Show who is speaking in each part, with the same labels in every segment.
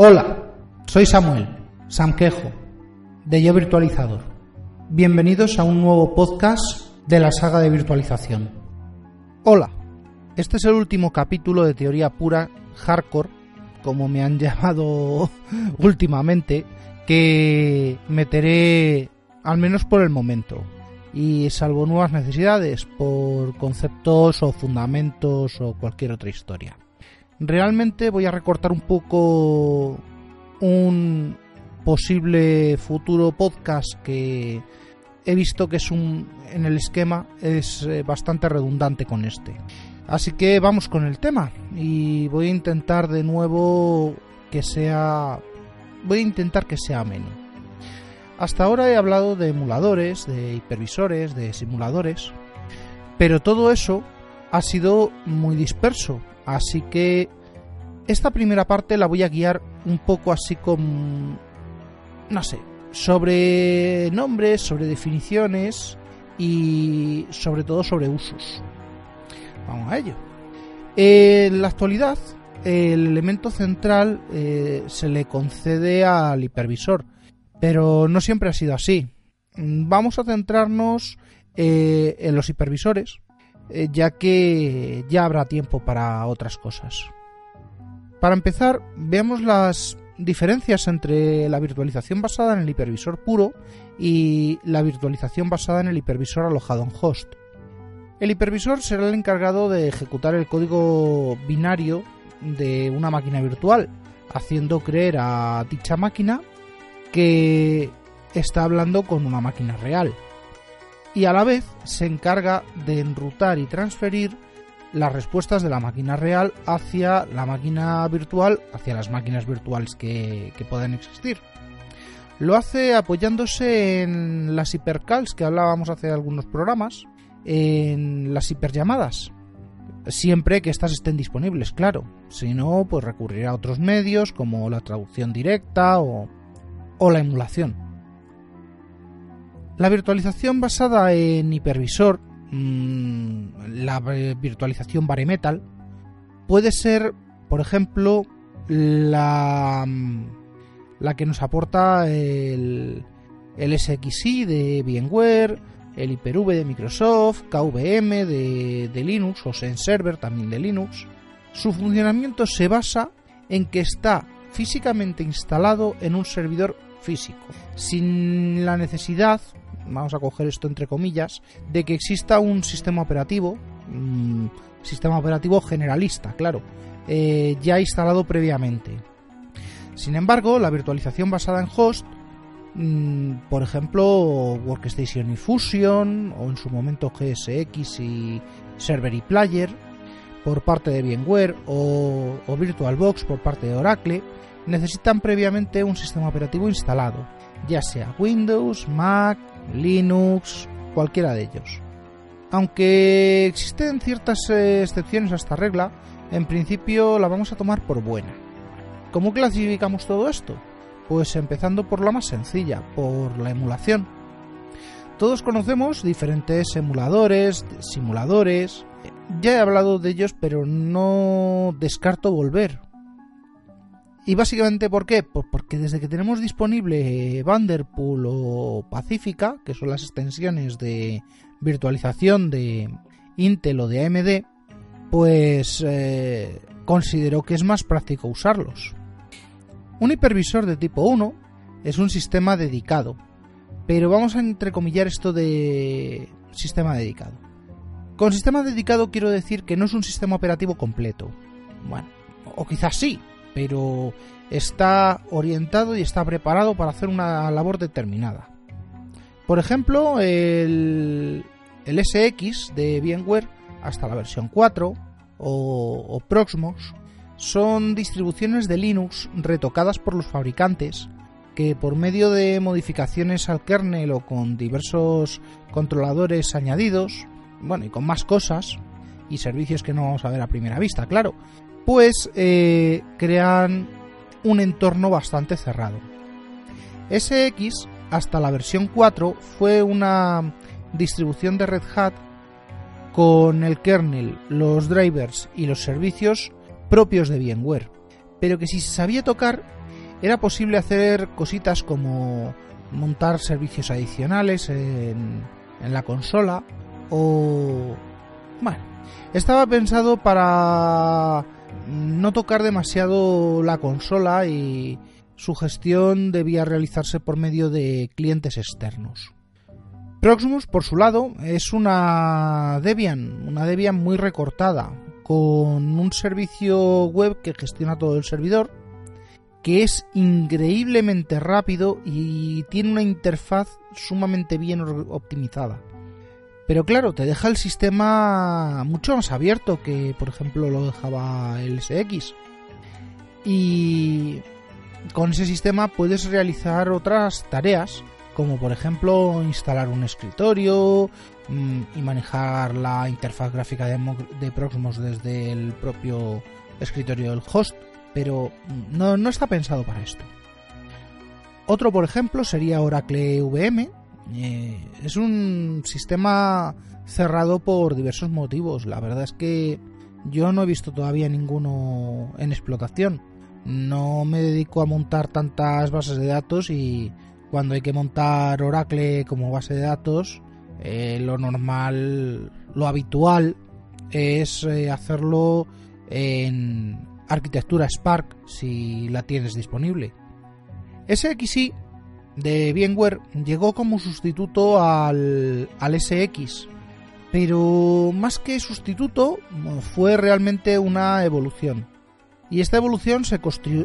Speaker 1: Hola, soy Samuel, Sam Quejo, de Yo Virtualizador. Bienvenidos a un nuevo podcast de la saga de virtualización. Hola, este es el último capítulo de teoría pura hardcore, como me han llamado últimamente, que meteré al menos por el momento. Y salvo nuevas necesidades, por conceptos o fundamentos o cualquier otra historia. Realmente voy a recortar un poco un posible futuro podcast que he visto que es un en el esquema es eh, bastante redundante con este. Así que vamos con el tema y voy a intentar de nuevo que sea voy a intentar que sea ameno. Hasta ahora he hablado de emuladores, de hipervisores, de simuladores, pero todo eso ha sido muy disperso, así que esta primera parte la voy a guiar un poco así con no sé, sobre nombres, sobre definiciones y sobre todo sobre usos. Vamos a ello. En la actualidad, el elemento central eh, se le concede al hipervisor, pero no siempre ha sido así. Vamos a centrarnos eh, en los hipervisores, eh, ya que ya habrá tiempo para otras cosas. Para empezar, veamos las diferencias entre la virtualización basada en el hipervisor puro y la virtualización basada en el hipervisor alojado en host. El hipervisor será el encargado de ejecutar el código binario de una máquina virtual, haciendo creer a dicha máquina que está hablando con una máquina real. Y a la vez se encarga de enrutar y transferir las respuestas de la máquina real hacia la máquina virtual, hacia las máquinas virtuales que, que puedan existir. Lo hace apoyándose en las hipercalls que hablábamos hace algunos programas, en las hiperllamadas. Siempre que estas estén disponibles, claro. Si no, pues recurrirá a otros medios como la traducción directa o la emulación. La virtualización basada en hipervisor Mm, la virtualización bare metal puede ser, por ejemplo, la, mm, que nos aporta el, el SXI de VMware, el Hyper-V de Microsoft, KVM de, de Linux o Server también de Linux. Su funcionamiento se basa en que está físicamente instalado en un servidor físico, sin la necesidad vamos a coger esto entre comillas, de que exista un sistema operativo, sistema operativo generalista, claro, eh, ya instalado previamente. Sin embargo, la virtualización basada en host, mm, por ejemplo, Workstation y Fusion, o en su momento GSX y Server y Player, por parte de VMware, o VirtualBox por parte de Oracle, necesitan previamente un sistema operativo instalado, ya sea Windows, Mac, Linux, cualquiera de ellos. Aunque existen ciertas eh, excepciones a esta regla, en principio la vamos a tomar por buena. ¿Cómo clasificamos todo esto? Pues empezando por la más sencilla, por la emulación. Todos conocemos diferentes emuladores, simuladores. Ya he hablado de ellos, pero no descarto volver. ¿Y básicamente por qué? Pues porque desde que tenemos disponible Vanderpool o Pacífica, que son las extensiones de virtualización de Intel o de AMD, pues eh, considero que es más práctico usarlos. Un hipervisor de tipo 1 es un sistema dedicado, pero vamos a entrecomillar esto de sistema dedicado. Con sistema dedicado quiero decir que no es un sistema operativo completo. Bueno, o quizás sí, pero está orientado y está preparado para hacer una labor determinada. Por ejemplo, el, SX de VMware hasta la versión 4 o, o Proxmox son distribuciones de Linux retocadas por los fabricantes que por medio de modificaciones al kernel o con diversos controladores añadidos, bueno, y con más cosas y servicios que no vamos a ver a primera vista, claro, pues crean un entorno bastante cerrado. SX hasta la versión 4 fue una distribución de Red Hat con el kernel, los drivers y los servicios propios de VMware, pero que si se sabía tocar era posible hacer cositas como montar servicios adicionales en, en la consola o... Bueno, estaba pensado para no tocar demasiado la consola y su gestión debía realizarse por medio de clientes externos. Proximus, por su lado, es una Debian, una Debian muy recortada, con un servicio web que gestiona todo el servidor, que es increíblemente rápido y tiene una interfaz sumamente bien optimizada. Pero claro, te deja el sistema mucho más abierto que, por ejemplo, lo dejaba el SX. Y con ese sistema puedes realizar otras tareas, como por ejemplo instalar un escritorio mm, y manejar la interfaz gráfica de, Proxmos desde el propio escritorio del host, pero no, no está pensado para esto. Otro, por ejemplo, sería Oracle VM, eh, es un sistema cerrado por diversos motivos. La verdad es que yo no he visto todavía ninguno en explotación. No me dedico a montar tantas bases de datos y cuando hay que montar Oracle como base de datos, eh, lo normal, lo habitual es eh, hacerlo en arquitectura Spark si la tienes disponible. SXI de VMware llegó como sustituto al, al SX, pero más que sustituto fue realmente una evolución. Y esta evolución se,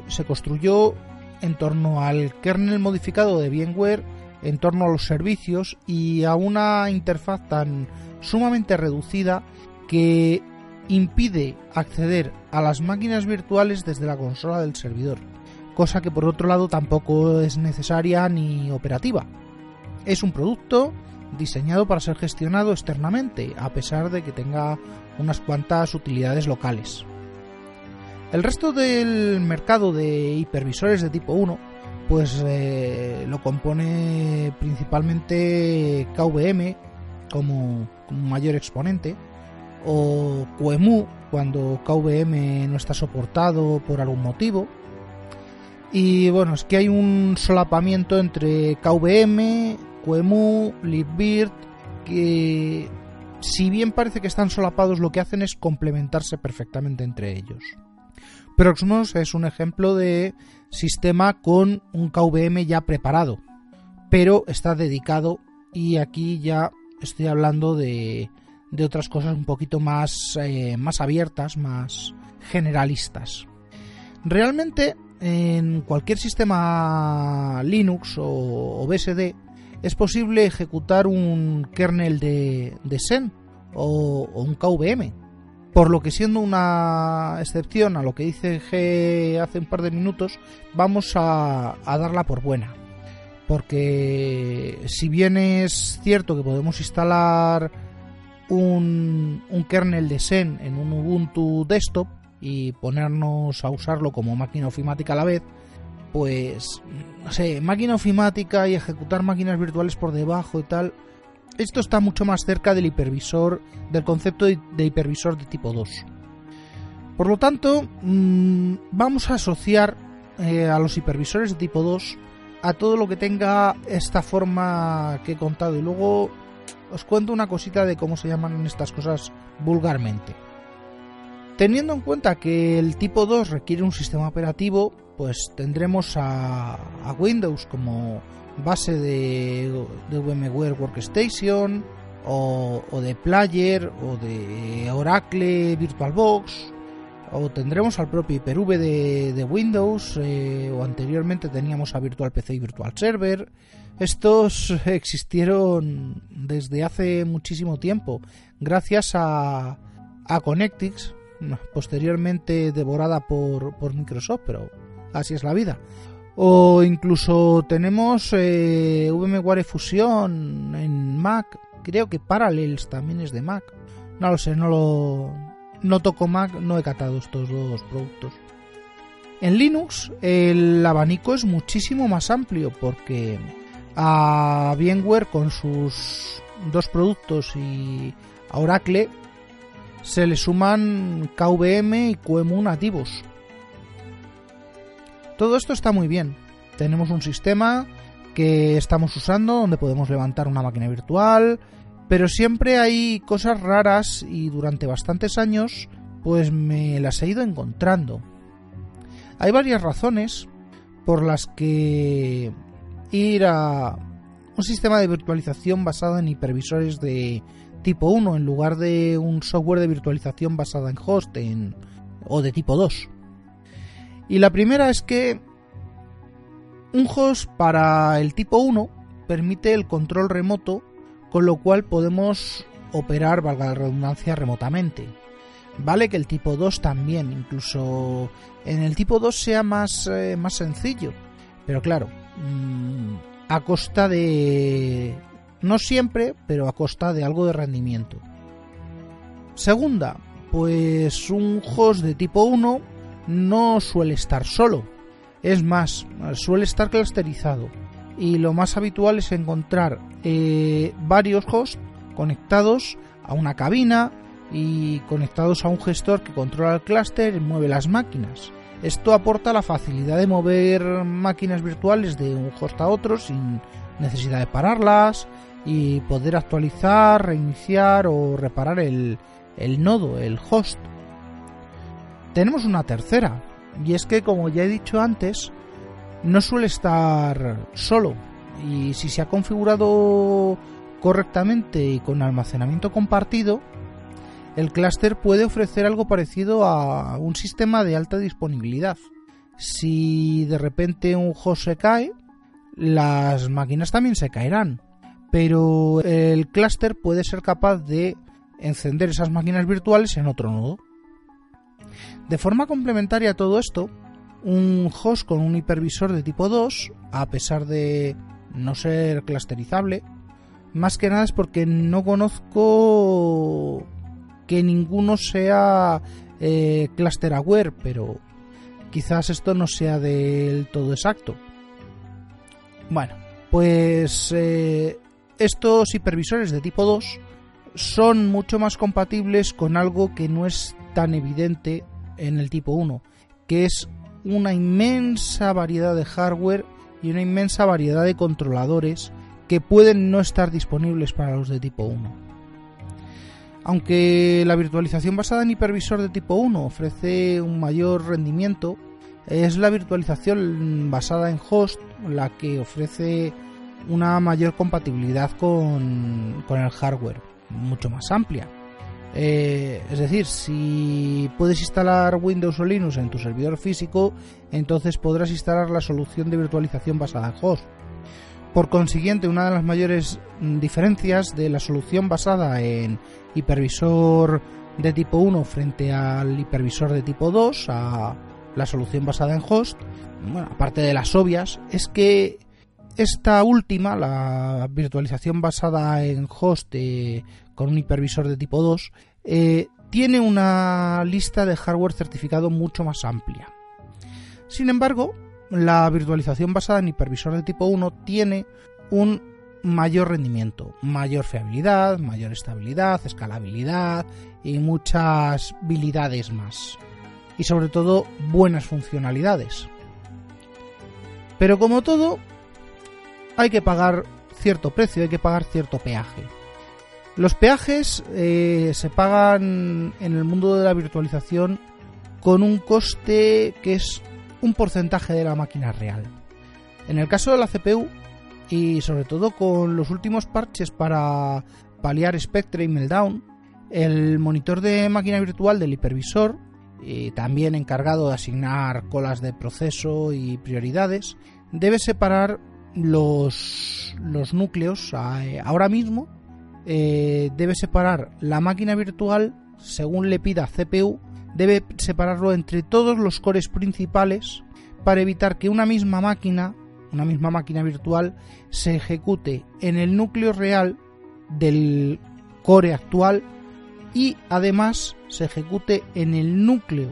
Speaker 1: se construyó en torno al kernel modificado de VMware, en torno a los servicios y a una interfaz tan sumamente reducida que impide acceder a las máquinas virtuales desde la consola del servidor cosa que por otro lado tampoco es necesaria ni operativa. Es un producto diseñado para ser gestionado externamente, a pesar de que tenga unas cuantas utilidades locales. El resto del mercado de hipervisores de tipo 1 pues eh, lo compone principalmente KVM como, como mayor exponente o QEMU cuando KVM no está soportado por algún motivo y bueno, es que hay un solapamiento entre KVM, QEMU, LibVirt, que si bien parece que están solapados, lo que hacen es complementarse perfectamente entre ellos. Proxmos es un ejemplo de sistema con un KVM ya preparado, pero está dedicado y aquí ya estoy hablando de, de otras cosas un poquito más, eh, más abiertas, más generalistas. Realmente en cualquier sistema Linux o, BSD es posible ejecutar un kernel de, de Xen o, un KVM. Por lo que siendo una excepción a lo que dice G hace un par de minutos, vamos a, darla por buena. Porque si bien es cierto que podemos instalar un, un kernel de Xen en un Ubuntu desktop, y ponernos a usarlo como máquina ofimática a la vez, pues, no sé, máquina ofimática y ejecutar máquinas virtuales por debajo y tal, esto está mucho más cerca del hipervisor, del concepto de, hipervisor de tipo 2. Por lo tanto, mm, vamos a asociar eh, a los hipervisores de tipo 2 a todo lo que tenga esta forma que he contado y luego os cuento una cosita de cómo se llaman estas cosas vulgarmente. Teniendo en cuenta que el tipo 2 requiere un sistema operativo, pues tendremos a, Windows como base de, VMware Workstation o, de Player o de Oracle VirtualBox o tendremos al propio Hyper-V de, Windows eh, o anteriormente teníamos a Virtual PC y Virtual Server. Estos existieron desde hace muchísimo tiempo gracias a, a Connectix posteriormente devorada por, Microsoft, pero así es la vida. O incluso tenemos eh, VMware Fusion en Mac, creo que Parallels también es de Mac. No lo sé, no lo no toco Mac, no he catado estos dos productos. En Linux el abanico es muchísimo más amplio porque a VMware con sus dos productos y a Oracle se le suman KVM y QEMU nativos. Todo esto está muy bien. Tenemos un sistema que estamos usando donde podemos levantar una máquina virtual, pero siempre hay cosas raras y durante bastantes años pues me las he ido encontrando. Hay varias razones por las que ir a un sistema de virtualización basado en hipervisores de tipo 1 en lugar de un software de virtualización basado en host o de tipo 2. Y la primera es que un host para el tipo 1 permite el control remoto, con lo cual podemos operar, valga la redundancia, remotamente. Vale que el tipo 2 también, incluso en el tipo 2 sea más, eh, más sencillo. Pero claro, mm, a costa de... No siempre, pero a costa de algo de rendimiento. Segunda, pues un host de tipo 1 no suele estar solo. Es más, suele estar clusterizado y lo más habitual es encontrar eh, varios hosts conectados a una cabina y conectados a un gestor que controla el clúster y mueve las máquinas. Esto aporta la facilidad de mover máquinas virtuales de un host a otro sin necesidad de pararlas y poder actualizar, reiniciar o reparar el, nodo, el host. Tenemos una tercera, y es que, como ya he dicho antes, no suele estar solo. Y si se ha configurado correctamente y con almacenamiento compartido, el clúster puede ofrecer algo parecido a un sistema de alta disponibilidad. Si de repente un host se cae, las máquinas también se caerán. Pero el clúster puede ser capaz de encender esas máquinas virtuales en otro nodo. De forma complementaria a todo esto, un host con un hipervisor de tipo 2, a pesar de no ser clusterizable, más que nada es porque no conozco que ninguno sea eh, cluster aware, pero quizás esto no sea del todo exacto. Bueno, pues eh, estos hipervisores de tipo 2 son mucho más compatibles con algo que no es tan evidente en el tipo 1, que es una inmensa variedad de hardware y una inmensa variedad de controladores que pueden no estar disponibles para los de tipo 1. Aunque la virtualización basada en hipervisor de tipo 1 ofrece un mayor rendimiento, es la virtualización basada en host la que ofrece una mayor compatibilidad con, con el hardware, mucho más amplia. Eh, es decir, si puedes instalar Windows o Linux en tu servidor físico, entonces podrás instalar la solución de virtualización basada en host. Por consiguiente, una de las mayores mm, diferencias de la solución basada en hipervisor de tipo 1 frente al hipervisor de tipo 2, a la solución basada en host, bueno, aparte de las obvias, es que esta última, la virtualización basada en host eh, con un hipervisor de tipo 2, eh, tiene una lista de hardware certificado mucho más amplia. Sin embargo, la virtualización basada en hipervisor de tipo 1 tiene un mayor rendimiento, mayor fiabilidad, mayor estabilidad, escalabilidad y muchas habilidades más. Y sobre todo buenas funcionalidades. Pero como todo, hay que pagar cierto precio, hay que pagar cierto peaje. Los peajes eh, se pagan en el mundo de la virtualización con un coste que es un porcentaje de la máquina real. En el caso de la CPU, y sobre todo con los últimos parches para paliar Spectre y Meltdown, el monitor de máquina virtual del hipervisor, también encargado de asignar colas de proceso y prioridades, debe separar los, núcleos ahora mismo eh, debe separar la máquina virtual según le pida CPU, debe separarlo entre todos los cores principales para evitar que una misma máquina, una misma máquina virtual, se ejecute en el núcleo real del core actual y además se ejecute en el núcleo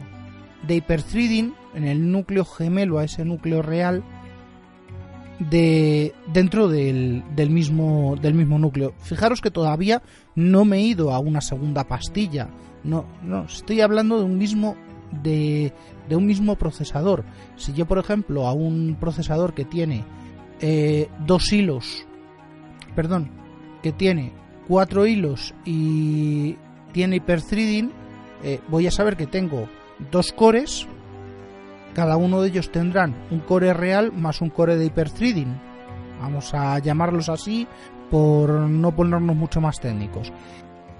Speaker 1: de hyperthreading, en el núcleo gemelo a ese núcleo real de dentro del, del, mismo del mismo núcleo. Fijaros que todavía no me he ido a una segunda pastilla. No, no, estoy hablando de un mismo de, de un mismo procesador. Si yo, por ejemplo, a un procesador que tiene eh, dos hilos, perdón, que tiene cuatro hilos y tiene hyperthreading, eh, voy a saber que tengo dos cores, cada uno de ellos tendrán un core real más un core de hyperthreading. Vamos a llamarlos así por no ponernos mucho más técnicos.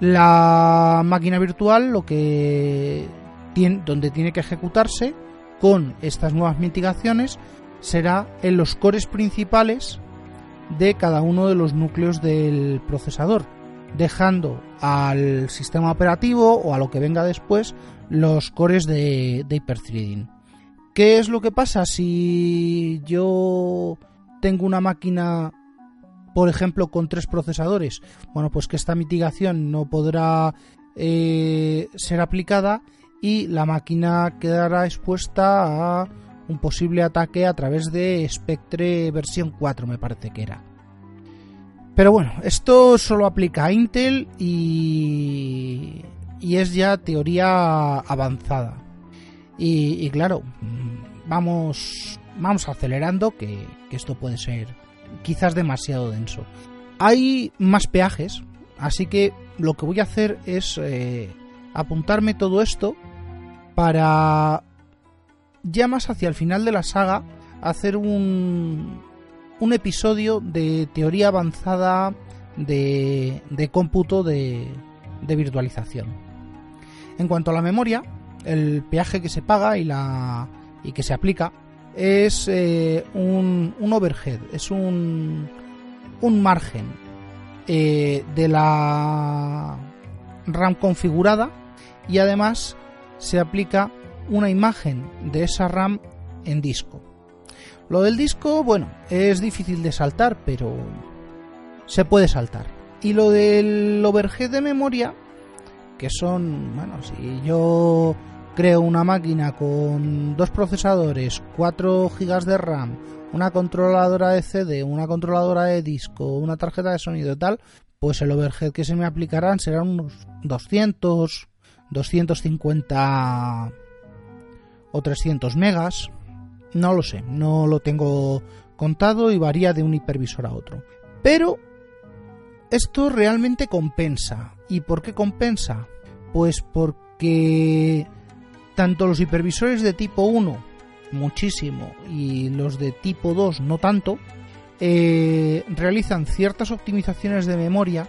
Speaker 1: La máquina virtual lo que tiene, donde tiene que ejecutarse con estas nuevas mitigaciones será en los cores principales de cada uno de los núcleos del procesador, dejando al sistema operativo o a lo que venga después los cores de, de hyperthreading. ¿Qué es lo que pasa si yo tengo una máquina, por ejemplo, con tres procesadores? Bueno, pues que esta mitigación no podrá eh, ser aplicada y la máquina quedará expuesta a un posible ataque a través de Spectre versión 4, me parece que era. Pero bueno, esto solo aplica a Intel y, y es ya teoría avanzada. Y, claro, vamos, vamos acelerando que, esto puede ser quizás demasiado denso. Hay más peajes, así que lo que voy a hacer es eh, apuntarme todo esto para ya más hacia el final de la saga hacer un, un episodio de teoría avanzada de, de cómputo de, de virtualización. En cuanto a la memoria, el peaje que se paga y, la, y que se aplica es eh, un, un, overhead, es un, un margen eh, de la RAM configurada y además se aplica una imagen de esa RAM en disco. Lo del disco, bueno, es difícil de saltar, pero se puede saltar. Y lo del overhead de memoria, que son, bueno, si yo creo una máquina con dos procesadores, 4 GB de RAM, una controladora de CD, una controladora de disco, una tarjeta de sonido y tal, pues el overhead que se me aplicarán serán unos 200, 250 o 300 megas. No lo sé, no lo tengo contado y varía de un hipervisor a otro. Pero esto realmente compensa. ¿Y por qué compensa? Pues porque tanto los hipervisores de tipo 1, muchísimo, y los de tipo 2, no tanto, eh, realizan ciertas optimizaciones de memoria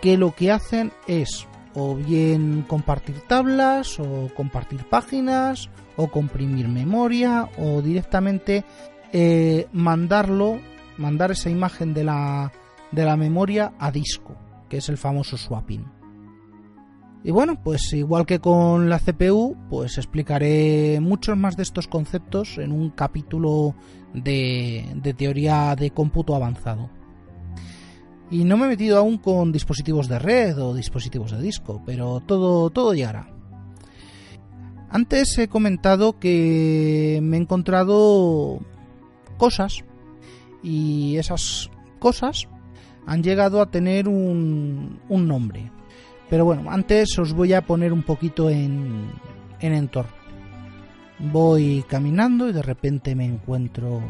Speaker 1: que lo que hacen es o bien compartir tablas o compartir páginas o comprimir memoria o directamente eh, mandarlo, mandar esa imagen de la, de la memoria a disco, que es el famoso swapping. Y bueno, pues igual que con la CPU, pues explicaré muchos más de estos conceptos en un capítulo de, teoría de cómputo avanzado. Y no me he metido aún con dispositivos de red o dispositivos de disco, pero todo, todo llegará. Antes he comentado que me he encontrado cosas y esas cosas han llegado a tener un nombre. Pero bueno, antes os voy a poner un poquito en, en entorno. Voy caminando y de repente me encuentro...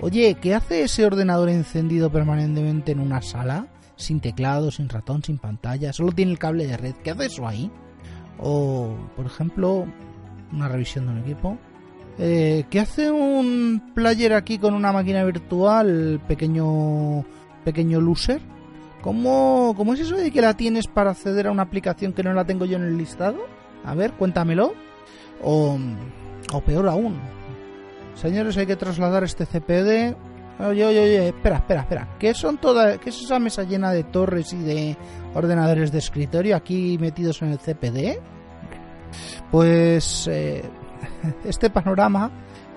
Speaker 1: Oye, ¿qué hace ese ordenador encendido permanentemente en una sala? Sin teclado, sin ratón, sin pantalla, solo tiene el cable de red. ¿Qué hace eso ahí? O, por ejemplo, una revisión de un equipo. Eh, ¿Qué hace un player aquí con una máquina virtual, pequeño, pequeño loser? ¿Cómo, ¿Cómo es eso de que la tienes para acceder a una aplicación que no la tengo yo en el listado? A ver, cuéntamelo. O, o peor aún. Señores, hay que trasladar este CPD. Oye, oye, oye, espera, espera, espera. ¿Qué son todas, qué es esa mesa llena de torres y de ordenadores de escritorio aquí metidos en el CPD? Pues eh, este panorama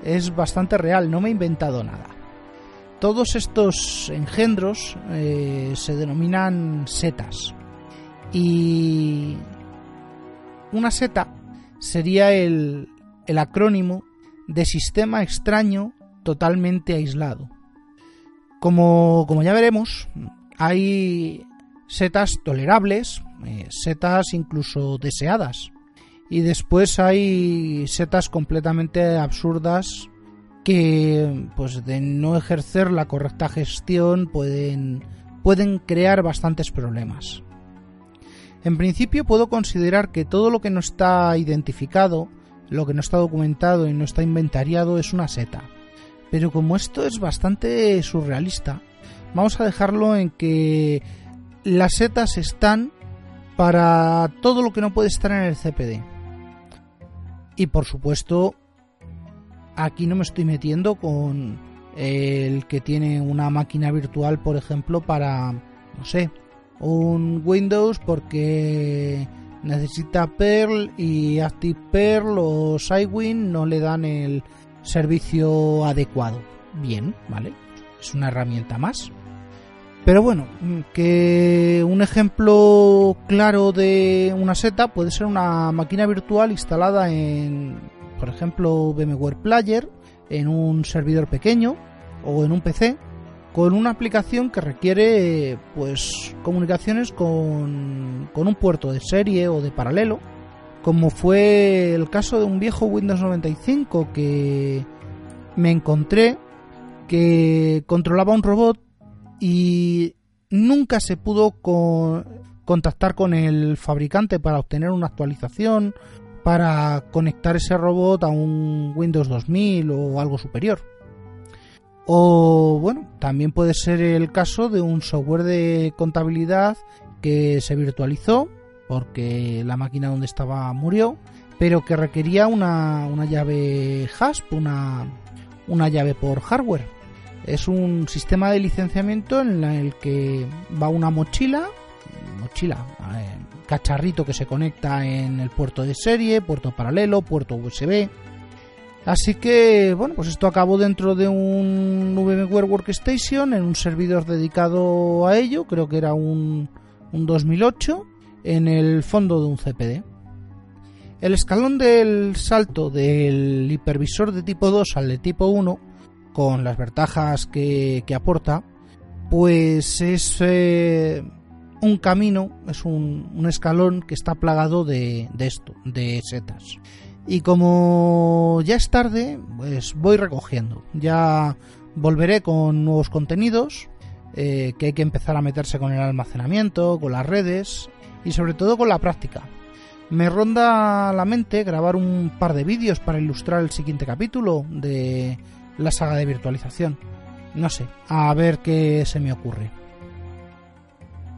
Speaker 1: es bastante real, no me he inventado nada. Todos estos engendros eh, se denominan setas. Y una seta sería el, el acrónimo de sistema extraño totalmente aislado. Como, como, ya veremos, hay setas tolerables, eh, setas incluso deseadas. Y después hay setas completamente absurdas que, pues, de no ejercer la correcta gestión pueden, pueden crear bastantes problemas. En principio puedo considerar que todo lo que no está identificado, lo que no está documentado y no está inventariado es una seta. Pero como esto es bastante surrealista, vamos a dejarlo en que las setas están para todo lo que no puede estar en el CPD. Y por supuesto, aquí no me estoy metiendo con el que tiene una máquina virtual, por ejemplo, para, no sé, un Windows porque necesita Perl y ActivePerl o Sidewin no le dan el servicio adecuado. Bien, ¿vale? Es una herramienta más. Pero bueno, que un ejemplo claro de una seta puede ser una máquina virtual instalada en, por ejemplo, VMware Player, en un servidor pequeño o en un PC con una aplicación que requiere pues comunicaciones con, con un puerto de serie o de paralelo, como fue el caso de un viejo Windows 95 que me encontré que controlaba un robot y nunca se pudo contactar con el fabricante para obtener una actualización, para conectar ese robot a un Windows 2000 o algo superior. O bueno, también puede ser el caso de un software de contabilidad que se virtualizó porque la máquina donde estaba murió, pero que requería una, llave HASP, una, una llave por hardware. Es un sistema de licenciamiento en el que va una mochila, mochila, eh, cacharrito que se conecta en el puerto de serie, puerto paralelo, puerto USB, Así que, bueno, pues esto acabó dentro de un VMware Workstation, en un servidor dedicado a ello, creo que era un, 2008, en el fondo de un CPD. El escalón del salto del hipervisor de tipo 2 al de tipo 1, con las ventajas que, aporta, pues es eh, un camino, es un, escalón que está plagado de, esto, de setas. Y como ya es tarde, pues voy recogiendo. Ya volveré con nuevos contenidos, eh, que hay que empezar a meterse con el almacenamiento, con las redes y sobre todo con la práctica. Me ronda la mente grabar un par de vídeos para ilustrar el siguiente capítulo de la saga de virtualización. No sé, a ver qué se me ocurre.